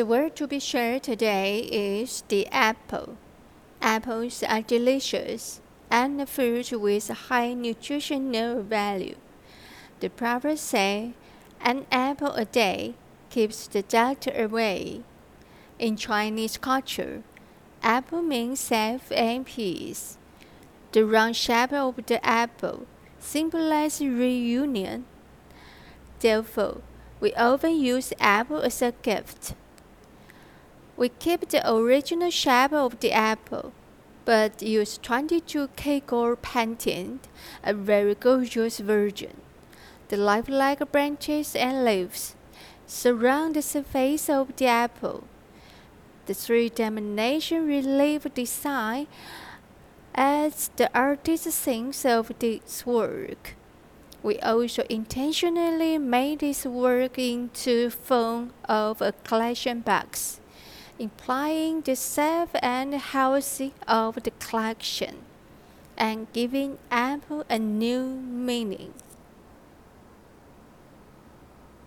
The word to be shared today is the apple. Apples are delicious and a fruit with high nutritional value. The proverbs say, an apple a day keeps the doctor away. In Chinese culture, apple means safe and peace. The round shape of the apple symbolizes reunion. Therefore, we often use apple as a gift. We keep the original shape of the apple, but use 22K gold painting, a very gorgeous version. The lifelike branches and leaves surround the surface of the apple. The three-dimensional relief design adds the artist's sense of this work. We also intentionally made this work into form of a collection box implying the safe and healthy of the collection and giving Apple a new meaning.